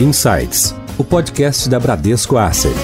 Insights, o podcast da Bradesco Asset.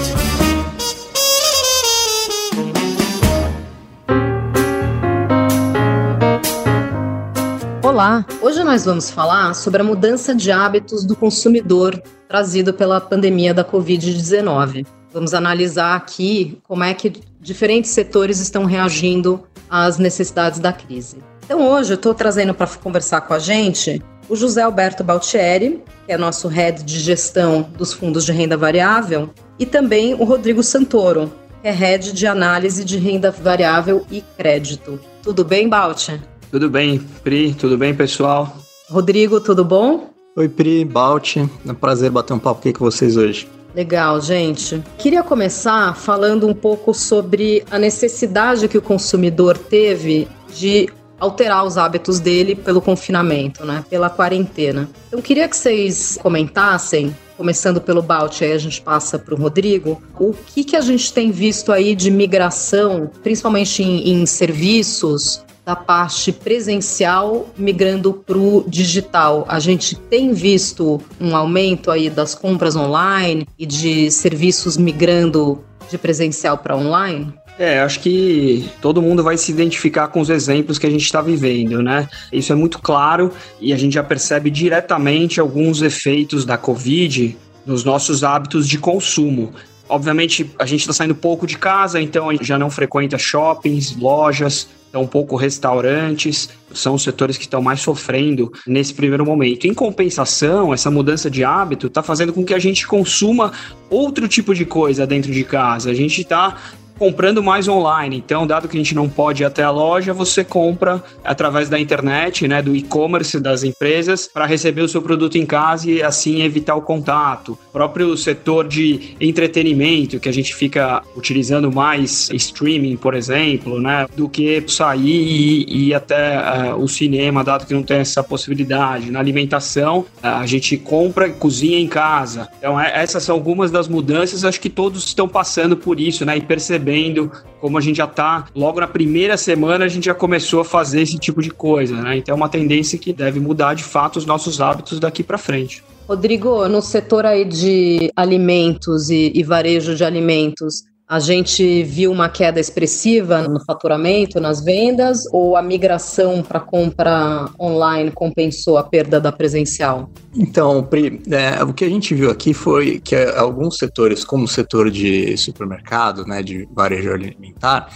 Olá, hoje nós vamos falar sobre a mudança de hábitos do consumidor trazido pela pandemia da Covid-19. Vamos analisar aqui como é que diferentes setores estão reagindo às necessidades da crise. Então, hoje eu estou trazendo para conversar com a gente o José Alberto Baltieri, que é nosso head de gestão dos fundos de renda variável, e também o Rodrigo Santoro, que é head de análise de renda variável e crédito. Tudo bem, Balti? Tudo bem, Pri, tudo bem, pessoal? Rodrigo, tudo bom? Oi, Pri, Balti, é um prazer bater um papo aqui com vocês hoje. Legal, gente. Queria começar falando um pouco sobre a necessidade que o consumidor teve de alterar os hábitos dele pelo confinamento, né? Pela quarentena. Então, queria que vocês comentassem começando pelo Balt, aí a gente passa para o Rodrigo, o que, que a gente tem visto aí de migração, principalmente em, em serviços, da parte presencial migrando para o digital. A gente tem visto um aumento aí das compras online e de serviços migrando de presencial para online? É, acho que todo mundo vai se identificar com os exemplos que a gente está vivendo, né? Isso é muito claro e a gente já percebe diretamente alguns efeitos da Covid nos nossos hábitos de consumo. Obviamente, a gente está saindo pouco de casa, então a gente já não frequenta shoppings, lojas, um pouco restaurantes, são os setores que estão mais sofrendo nesse primeiro momento. Em compensação, essa mudança de hábito está fazendo com que a gente consuma outro tipo de coisa dentro de casa. A gente está comprando mais online. Então, dado que a gente não pode ir até a loja, você compra através da internet, né, do e-commerce das empresas, para receber o seu produto em casa e assim evitar o contato. O próprio setor de entretenimento, que a gente fica utilizando mais streaming, por exemplo, né, do que sair e ir até uh, o cinema, dado que não tem essa possibilidade. Na alimentação, uh, a gente compra e cozinha em casa. Então, é, essas são algumas das mudanças, acho que todos estão passando por isso, né, e percebendo percebendo como a gente já está, logo na primeira semana, a gente já começou a fazer esse tipo de coisa, né? Então é uma tendência que deve mudar de fato os nossos hábitos daqui para frente. Rodrigo, no setor aí de alimentos e, e varejo de alimentos, a gente viu uma queda expressiva no faturamento, nas vendas, ou a migração para compra online compensou a perda da presencial? Então, Pri, é, o que a gente viu aqui foi que alguns setores, como o setor de supermercado, né, de varejo alimentar,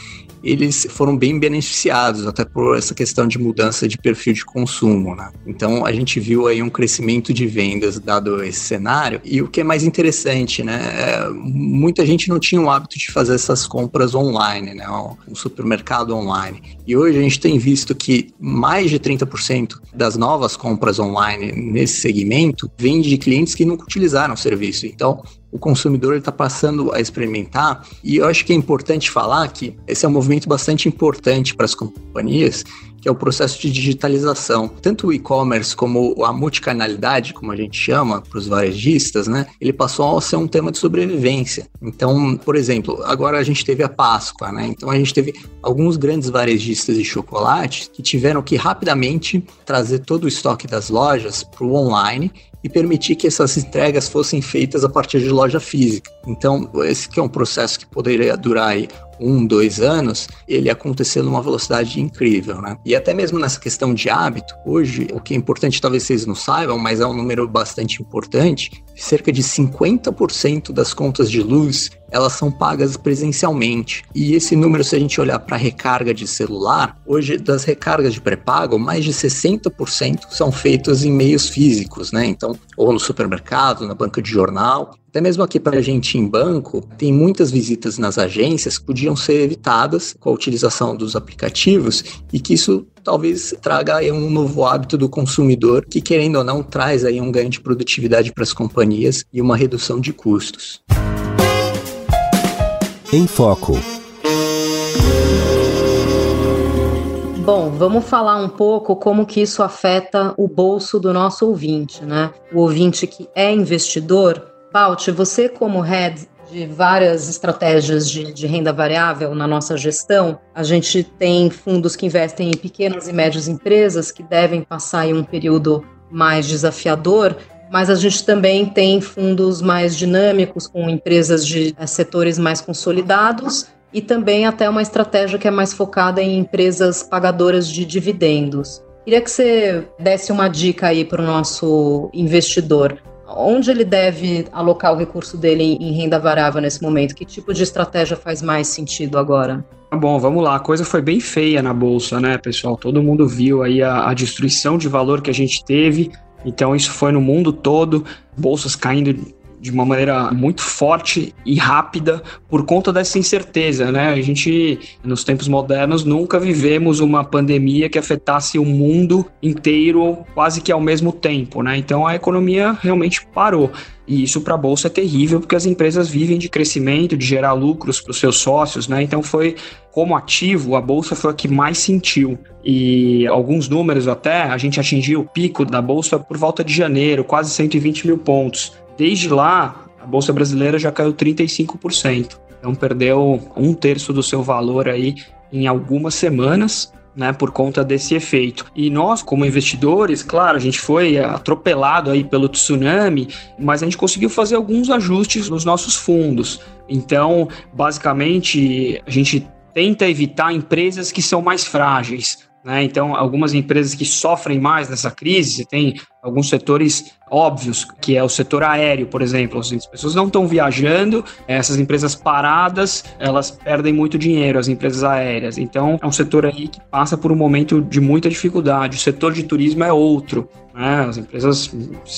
eles foram bem beneficiados, até por essa questão de mudança de perfil de consumo, né? Então a gente viu aí um crescimento de vendas dado esse cenário. E o que é mais interessante, né? É, muita gente não tinha o hábito de fazer essas compras online, né? Um supermercado online. E hoje a gente tem visto que mais de 30% das novas compras online nesse segmento vem de clientes que nunca utilizaram o serviço. Então, o consumidor está passando a experimentar. E eu acho que é importante falar que esse é um movimento bastante importante para as companhias, que é o processo de digitalização. Tanto o e-commerce como a multicanalidade, como a gente chama para os varejistas, né? Ele passou a ser um tema de sobrevivência. Então, por exemplo, agora a gente teve a Páscoa, né? Então a gente teve alguns grandes varejistas de chocolate que tiveram que rapidamente trazer todo o estoque das lojas para o online e permitir que essas entregas fossem feitas a partir de loja física. Então, esse que é um processo que poderia durar aí um, dois anos, ele aconteceu numa velocidade incrível, né? E até mesmo nessa questão de hábito, hoje, o que é importante, talvez vocês não saibam, mas é um número bastante importante, cerca de 50% das contas de luz elas são pagas presencialmente. E esse número, se a gente olhar para recarga de celular, hoje das recargas de pré-pago, mais de 60% são feitas em meios físicos, né? Então, ou no supermercado, na banca de jornal. Até mesmo aqui para a gente em banco, tem muitas visitas nas agências que podiam ser evitadas com a utilização dos aplicativos e que isso talvez traga aí um novo hábito do consumidor que, querendo ou não, traz aí um ganho de produtividade para as companhias e uma redução de custos. Em Foco. Bom, vamos falar um pouco como que isso afeta o bolso do nosso ouvinte, né? O ouvinte que é investidor. Paut, você como head de várias estratégias de, de, renda variável na nossa gestão. A gente tem fundos que investem em pequenas e médias empresas que devem passar em um período mais desafiador mas a gente também tem fundos mais dinâmicos com empresas de é, setores mais consolidados e também até uma estratégia que é mais focada em empresas pagadoras de dividendos. Queria que você desse uma dica aí para o nosso investidor. Onde ele deve alocar o recurso dele em renda variável nesse momento? Que tipo de estratégia faz mais sentido agora? Tá bom, vamos lá. A coisa foi bem feia na bolsa, né, pessoal? Todo mundo viu aí a, a destruição de valor que a gente teve. Então, isso foi no mundo todo, bolsas caindo de uma maneira muito forte e rápida por conta dessa incerteza, né? A gente, nos tempos modernos, nunca vivemos uma pandemia que afetasse o mundo inteiro quase que ao mesmo tempo, né? Então a economia realmente parou. E isso para a bolsa é terrível, porque as empresas vivem de crescimento, de gerar lucros para os seus sócios, né? Então foi como ativo, a bolsa foi a que mais sentiu. E alguns números até, a gente atingiu o pico da bolsa por volta de janeiro, quase 120 mil pontos. Desde lá, a Bolsa Brasileira já caiu 35%. Então perdeu um terço do seu valor aí em algumas semanas. Né, por conta desse efeito. E nós, como investidores, claro, a gente foi atropelado aí pelo tsunami, mas a gente conseguiu fazer alguns ajustes nos nossos fundos. Então, basicamente, a gente tenta evitar empresas que são mais frágeis. Né? Então, algumas empresas que sofrem mais nessa crise, tem alguns setores óbvios, que é o setor aéreo, por exemplo. Assim, as pessoas não estão viajando, essas empresas paradas, elas perdem muito dinheiro, as empresas aéreas. Então, é um setor aí que passa por um momento de muita dificuldade. O setor de turismo é outro. Né? As empresas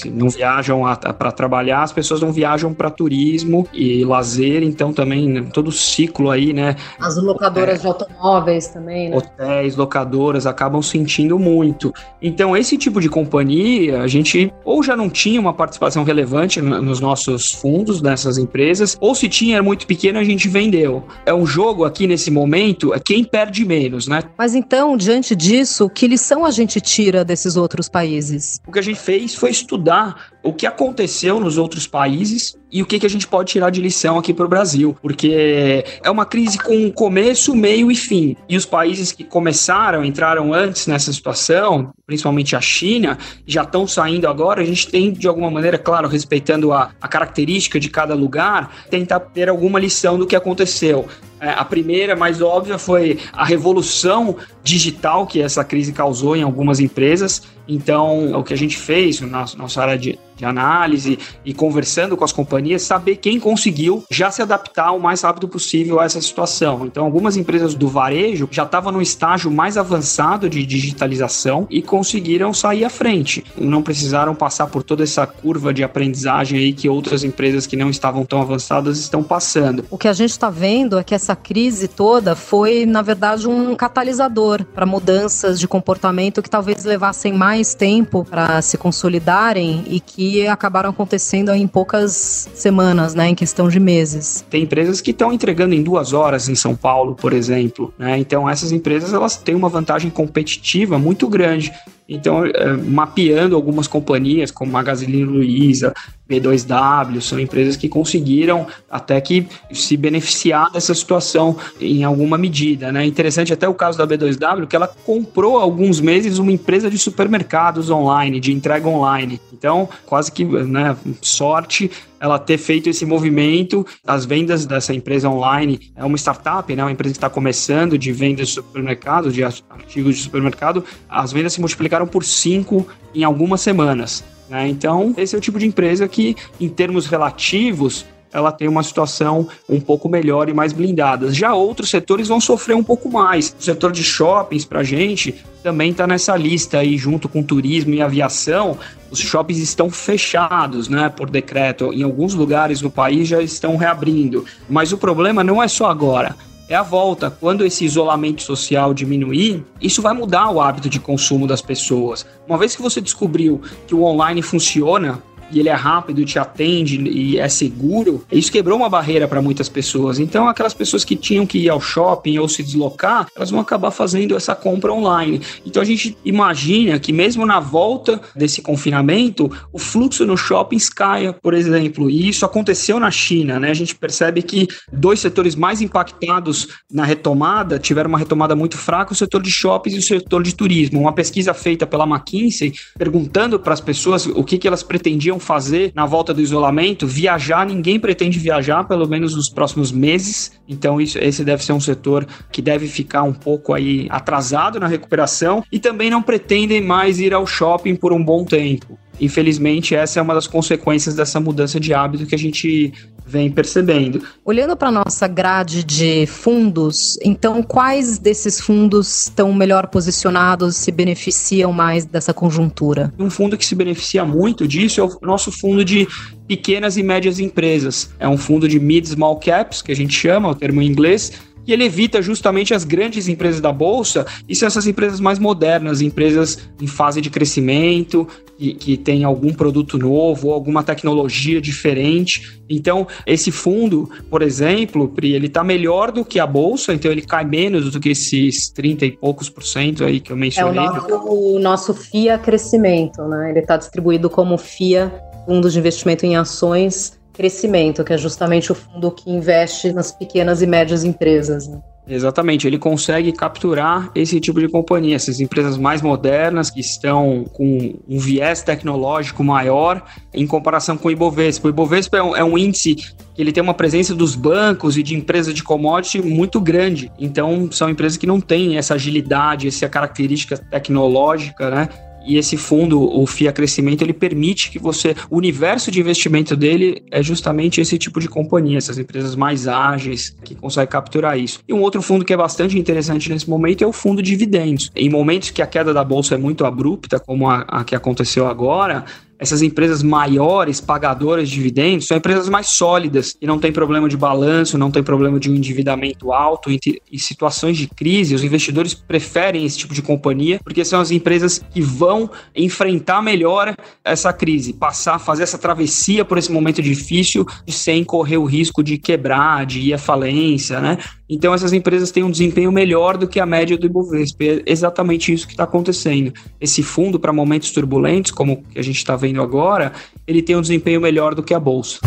não viajam para trabalhar, as pessoas não viajam para turismo e lazer, então também né, todo o ciclo aí, né? As locadoras é, de automóveis também, né? Hotéis, locadoras acabam sentindo muito. Então, esse tipo de companhia, a gente ou já não tinha uma participação relevante nos nossos fundos nessas empresas, ou se tinha era muito pequeno, a gente vendeu. É um jogo aqui nesse momento, é quem perde menos, né? Mas então, diante disso, que lição a gente tira desses outros países? países. O que a gente fez foi estudar o que aconteceu nos outros países e o que, que a gente pode tirar de lição aqui para o Brasil, porque é uma crise com começo, meio e fim. E os países que começaram, entraram antes nessa situação, principalmente a China, já estão saindo agora. A gente tem, de alguma maneira, claro, respeitando a, a característica de cada lugar, tentar ter alguma lição do que aconteceu. É, a primeira, mais óbvia, foi a revolução digital que essa crise causou em algumas empresas. Então, o que a gente fez na nossa área de, de análise e conversando com as companhias, saber quem conseguiu já se adaptar o mais rápido possível a essa situação. Então, algumas empresas do varejo já estavam no estágio mais avançado de digitalização e conseguiram sair à frente. Não precisaram passar por toda essa curva de aprendizagem aí que outras empresas que não estavam tão avançadas estão passando. O que a gente está vendo é que essa crise toda foi, na verdade, um catalisador para mudanças de comportamento que talvez levassem mais tempo para se consolidarem e que acabaram acontecendo em poucas semanas, né, em questão de meses. Tem empresas que estão entregando em duas horas em São Paulo, por exemplo, né? Então essas empresas elas têm uma vantagem competitiva muito grande. Então, é, mapeando algumas companhias como Magazine Luiza, B2W, são empresas que conseguiram até que se beneficiar dessa situação em alguma medida. Né? Interessante até o caso da B2W, que ela comprou há alguns meses uma empresa de supermercados online, de entrega online. Então, quase que né, sorte ela ter feito esse movimento. As vendas dessa empresa online é uma startup, né, uma empresa que está começando de vendas de supermercado, de artigos de supermercado. As vendas se multiplicaram por cinco em algumas semanas. Né? Então, esse é o tipo de empresa que, em termos relativos, ela tem uma situação um pouco melhor e mais blindada. Já outros setores vão sofrer um pouco mais. O setor de shoppings, para gente, também está nessa lista aí, junto com turismo e aviação. Os shoppings estão fechados, né, por decreto. Em alguns lugares no país já estão reabrindo. Mas o problema não é só agora é a volta. Quando esse isolamento social diminuir, isso vai mudar o hábito de consumo das pessoas. Uma vez que você descobriu que o online funciona, e ele é rápido, te atende e é seguro, isso quebrou uma barreira para muitas pessoas. Então, aquelas pessoas que tinham que ir ao shopping ou se deslocar, elas vão acabar fazendo essa compra online. Então, a gente imagina que mesmo na volta desse confinamento, o fluxo nos shoppings caia, por exemplo. E isso aconteceu na China, né? A gente percebe que dois setores mais impactados na retomada tiveram uma retomada muito fraca, o setor de shoppings e o setor de turismo. Uma pesquisa feita pela McKinsey perguntando para as pessoas o que, que elas pretendiam fazer na volta do isolamento, viajar, ninguém pretende viajar, pelo menos nos próximos meses. Então, isso, esse deve ser um setor que deve ficar um pouco aí atrasado na recuperação e também não pretendem mais ir ao shopping por um bom tempo. Infelizmente, essa é uma das consequências dessa mudança de hábito que a gente vem percebendo. Olhando para nossa grade de fundos, então quais desses fundos estão melhor posicionados, se beneficiam mais dessa conjuntura? Um fundo que se beneficia muito disso é o nosso fundo de pequenas e médias empresas. É um fundo de mid small caps, que a gente chama, o termo em inglês, e ele evita justamente as grandes empresas da bolsa e são essas empresas mais modernas, empresas em fase de crescimento, que, que tem algum produto novo ou alguma tecnologia diferente. Então, esse fundo, por exemplo, Pri, ele está melhor do que a bolsa, então ele cai menos do que esses 30 e poucos por cento aí que eu mencionei. É o nosso, o nosso FIA crescimento, né? Ele está distribuído como FIA, Fundo de Investimento em Ações, crescimento, que é justamente o fundo que investe nas pequenas e médias empresas. Né? Exatamente, ele consegue capturar esse tipo de companhia, essas empresas mais modernas que estão com um viés tecnológico maior em comparação com o Ibovespa. O Ibovespa é um, é um índice que ele tem uma presença dos bancos e de empresas de commodity muito grande. Então, são empresas que não têm essa agilidade, essa característica tecnológica, né? E esse fundo, o FIA Crescimento, ele permite que você. O universo de investimento dele é justamente esse tipo de companhia, essas empresas mais ágeis que conseguem capturar isso. E um outro fundo que é bastante interessante nesse momento é o fundo de dividendos. Em momentos que a queda da bolsa é muito abrupta, como a, a que aconteceu agora, essas empresas maiores, pagadoras de dividendos, são empresas mais sólidas e não tem problema de balanço, não tem problema de um endividamento alto. Em, em situações de crise, os investidores preferem esse tipo de companhia porque são as empresas que vão enfrentar melhor essa crise, passar, fazer essa travessia por esse momento difícil sem correr o risco de quebrar, de ir à falência, né? Então essas empresas têm um desempenho melhor do que a média do Ibovespa. É exatamente isso que está acontecendo. Esse fundo para momentos turbulentos, como a gente está vendo agora, ele tem um desempenho melhor do que a bolsa.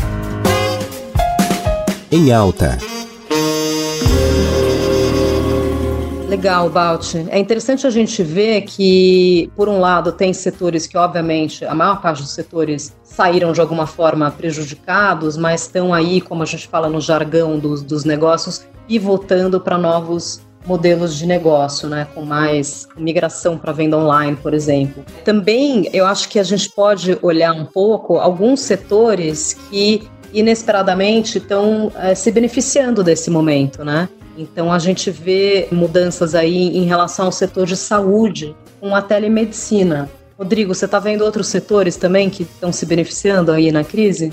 Em alta. Legal, Balt. É interessante a gente ver que, por um lado, tem setores que, obviamente, a maior parte dos setores saíram de alguma forma prejudicados, mas estão aí, como a gente fala no jargão dos, dos negócios, pivotando para novos modelos de negócio, né, com mais migração para venda online, por exemplo. Também eu acho que a gente pode olhar um pouco alguns setores que inesperadamente estão é, se beneficiando desse momento, né? Então a gente vê mudanças aí em relação ao setor de saúde, com a telemedicina. Rodrigo, você está vendo outros setores também que estão se beneficiando aí na crise?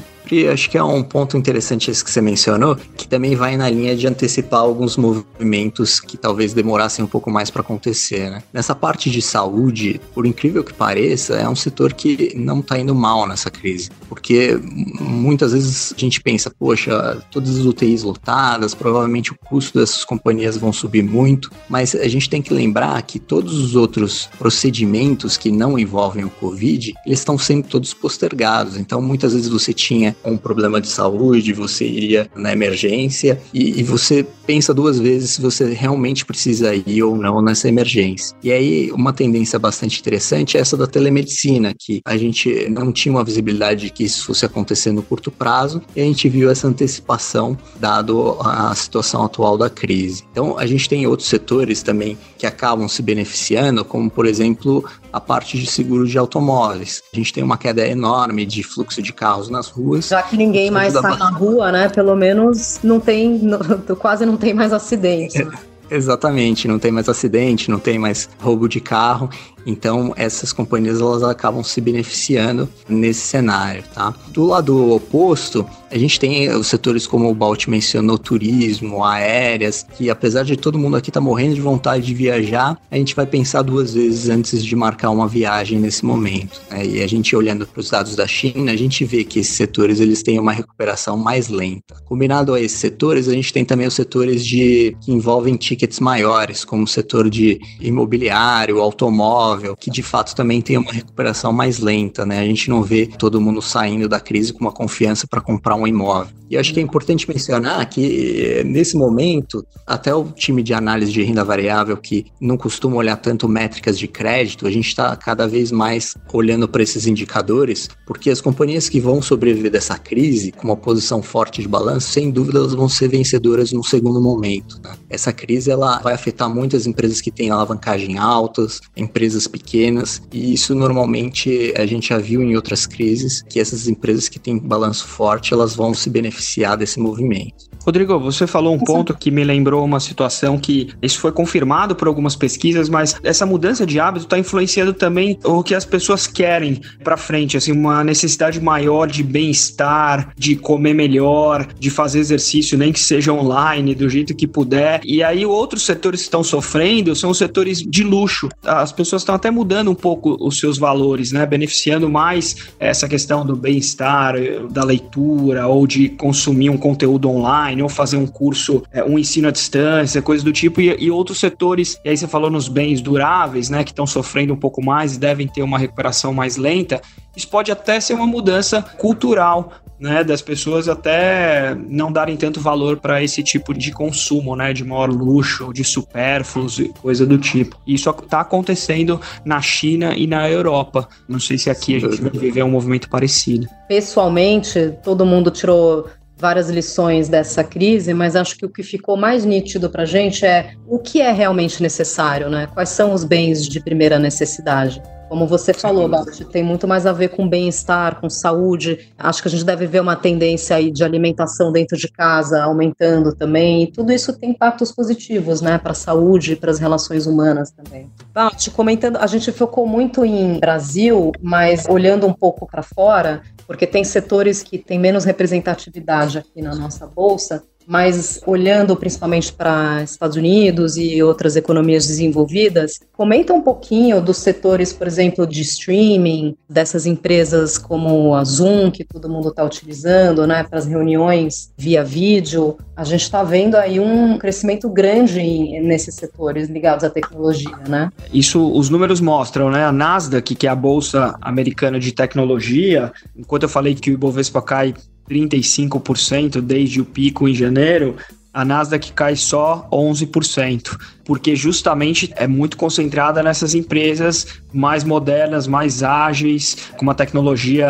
Acho que é um ponto interessante esse que você mencionou, que também vai na linha de antecipar alguns movimentos que talvez demorassem um pouco mais para acontecer, né? Nessa parte de saúde, por incrível que pareça, é um setor que não está indo mal nessa crise, porque muitas vezes a gente pensa, poxa, todas as UTIs lotadas, provavelmente o custo dessas companhias vão subir muito, mas a gente tem que lembrar que todos os outros procedimentos que não envolvem o Covid, eles estão sendo todos postergados. Então, muitas vezes você tinha um problema de saúde, você iria na emergência e, e, você pensa duas vezes se você realmente precisa ir ou não nessa emergência. E aí, uma tendência bastante interessante é essa da telemedicina, que a gente não tinha uma visibilidade de que isso fosse acontecer no curto prazo e a gente viu essa antecipação dado a situação atual da crise. Então, a gente tem outros setores também que acabam se beneficiando, como por exemplo a parte de seguro de automóveis. A gente tem uma queda enorme de fluxo de carros nas ruas já que ninguém mais sai na rua, né? Pelo menos não tem, quase não tem mais acidente. É, exatamente, não tem mais acidente, não tem mais roubo de carro. Então, essas companhias elas acabam se beneficiando nesse cenário, tá? Do lado oposto, a gente tem os setores como o Balt mencionou, turismo, aéreas, que apesar de todo mundo aqui estar tá morrendo de vontade de viajar, a gente vai pensar duas vezes antes de marcar uma viagem nesse momento. Né? E a gente olhando para os dados da China, a gente vê que esses setores eles têm uma recuperação mais lenta. Combinado a esses setores, a gente tem também os setores de que envolvem tickets maiores, como o setor de imobiliário, automóvel imóvel, que de fato também tem uma recuperação mais lenta, né? A gente não vê todo mundo saindo da crise com uma confiança para comprar um imóvel. E acho que é importante mencionar que nesse momento, até o time de análise de renda variável que não costuma olhar tanto métricas de crédito, a gente está cada vez mais olhando para esses indicadores, porque as companhias que vão sobreviver dessa crise com uma posição forte de balanço, sem dúvida elas vão ser vencedoras no segundo momento. Né? Essa crise ela vai afetar muitas empresas que têm alavancagem altas, empresas pequenas, e isso normalmente a gente já viu em outras crises que essas empresas que têm balanço forte elas vão se beneficiar desse movimento. Rodrigo, você falou um ponto que me lembrou uma situação que isso foi confirmado por algumas pesquisas, mas essa mudança de hábito está influenciando também o que as pessoas querem para frente, assim, uma necessidade maior de bem-estar, de comer melhor, de fazer exercício, nem que seja online, do jeito que puder. E aí outros setores que estão sofrendo são os setores de luxo. As pessoas estão até mudando um pouco os seus valores, né, beneficiando mais essa questão do bem-estar, da leitura ou de consumir um conteúdo online ou fazer um curso, é, um ensino à distância, coisas do tipo, e, outros setores, e aí você falou nos bens duráveis, né, que estão sofrendo um pouco mais e devem ter uma recuperação mais lenta, isso pode até ser uma mudança cultural, né, das pessoas até não darem tanto valor para esse tipo de consumo, né, de maior luxo, de supérfluos e coisa do tipo. Isso está acontecendo na China e na Europa. Não sei se aqui a gente vai viver um movimento parecido. Pessoalmente, todo mundo tirou várias lições dessa crise, mas acho que o que ficou mais nítido para a gente é o que é realmente necessário, né? Quais são os bens de primeira necessidade? Como você falou, Bart, tem muito mais a ver com bem-estar, com saúde. Acho que a gente deve ver uma tendência aí de alimentação dentro de casa aumentando também. E tudo isso tem impactos positivos, né, para a saúde e para as relações humanas também. Bart, comentando, a gente focou muito em Brasil, mas olhando um pouco para fora, porque tem setores que têm menos representatividade aqui na nossa bolsa, mas olhando principalmente para Estados Unidos e outras economias desenvolvidas, comenta um pouquinho dos setores, por exemplo, de streaming, dessas empresas como a Zoom, que todo mundo está utilizando, né, para as reuniões via vídeo. A gente está vendo aí um crescimento grande nesses setores ligados à tecnologia, né? Isso os números mostram, né? A Nasdaq, que é a bolsa americana de tecnologia, enquanto eu falei que o Ibovespa cai 35% desde o pico em janeiro, a Nasdaq cai só 11% porque justamente é muito concentrada nessas empresas mais modernas, mais ágeis, com uma tecnologia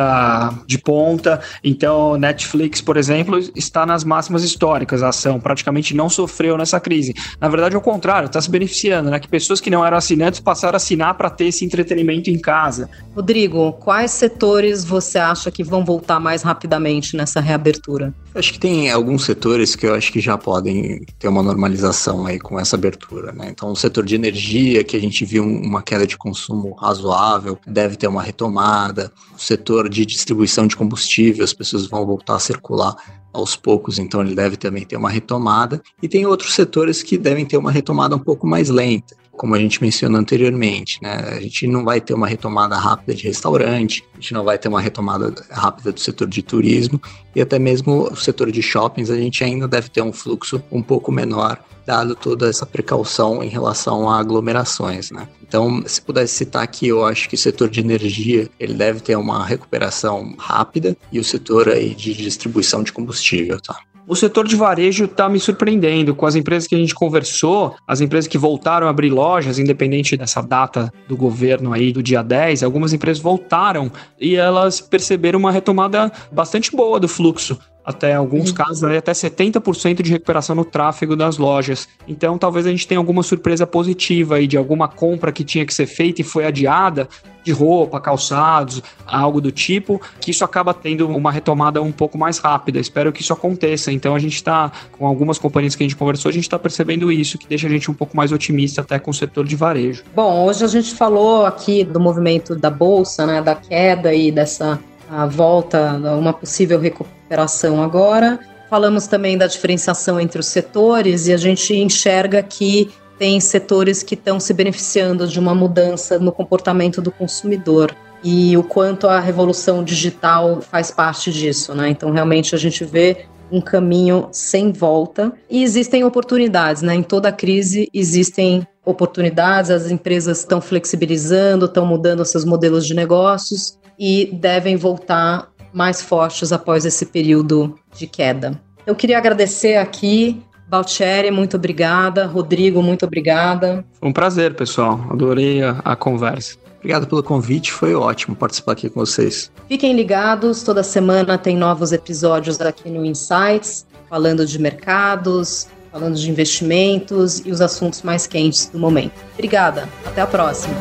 de ponta. Então, Netflix, por exemplo, está nas máximas históricas, a ação praticamente não sofreu nessa crise. Na verdade, ao contrário, está se beneficiando, né? Que pessoas que não eram assinantes passaram a assinar para ter esse entretenimento em casa. Rodrigo, quais setores você acha que vão voltar mais rapidamente nessa reabertura? Acho que tem alguns setores que eu acho que já podem ter uma normalização aí com essa abertura. Né? Então, o setor de energia, que a gente viu uma queda de consumo razoável, deve ter uma retomada. O setor de distribuição de combustível, as pessoas vão voltar a circular aos poucos, então ele deve também ter uma retomada. E tem outros setores que devem ter uma retomada um pouco mais lenta como a gente mencionou anteriormente, né? A gente não vai ter uma retomada rápida de restaurante, a gente não vai ter uma retomada rápida do setor de turismo e até mesmo o setor de shoppings, a gente ainda deve ter um fluxo um pouco menor, dado toda essa precaução em relação a aglomerações, né? Então, se pudesse citar aqui, eu acho que o setor de energia, ele deve ter uma recuperação rápida e o setor aí de distribuição de combustível, tá? O setor de varejo está me surpreendendo. Com as empresas que a gente conversou, as empresas que voltaram a abrir lojas, independente dessa data do governo aí do dia 10, algumas empresas voltaram e elas perceberam uma retomada bastante boa do fluxo até alguns uhum. casos, até 70% de recuperação no tráfego das lojas. Então, talvez a gente tenha alguma surpresa positiva aí de alguma compra que tinha que ser feita e foi adiada, de roupa, calçados, algo do tipo, que isso acaba tendo uma retomada um pouco mais rápida. Espero que isso aconteça. Então, a gente está, com algumas companhias que a gente conversou, a gente está percebendo isso, que deixa a gente um pouco mais otimista até com o setor de varejo. Bom, hoje a gente falou aqui do movimento da bolsa, né, da queda e dessa a volta, uma possível recuperação agora. Falamos também da diferenciação entre os setores e a gente enxerga que tem setores que estão se beneficiando de uma mudança no comportamento do consumidor e o quanto a revolução digital faz parte disso, né? Então realmente a gente vê um caminho sem volta e existem oportunidades, né? Em toda crise existem oportunidades, as empresas estão flexibilizando, estão mudando seus modelos de negócios e devem voltar mais fortes após esse período de queda. Eu queria agradecer aqui Baltieri, muito obrigada. Rodrigo, muito obrigada. Foi um prazer, pessoal. Adorei a, a, conversa. Obrigado pelo convite, foi ótimo participar aqui com vocês. Fiquem ligados, toda semana tem novos episódios aqui no Insights, falando de mercados, falando de investimentos e os assuntos mais quentes do momento. Obrigada, até a próxima.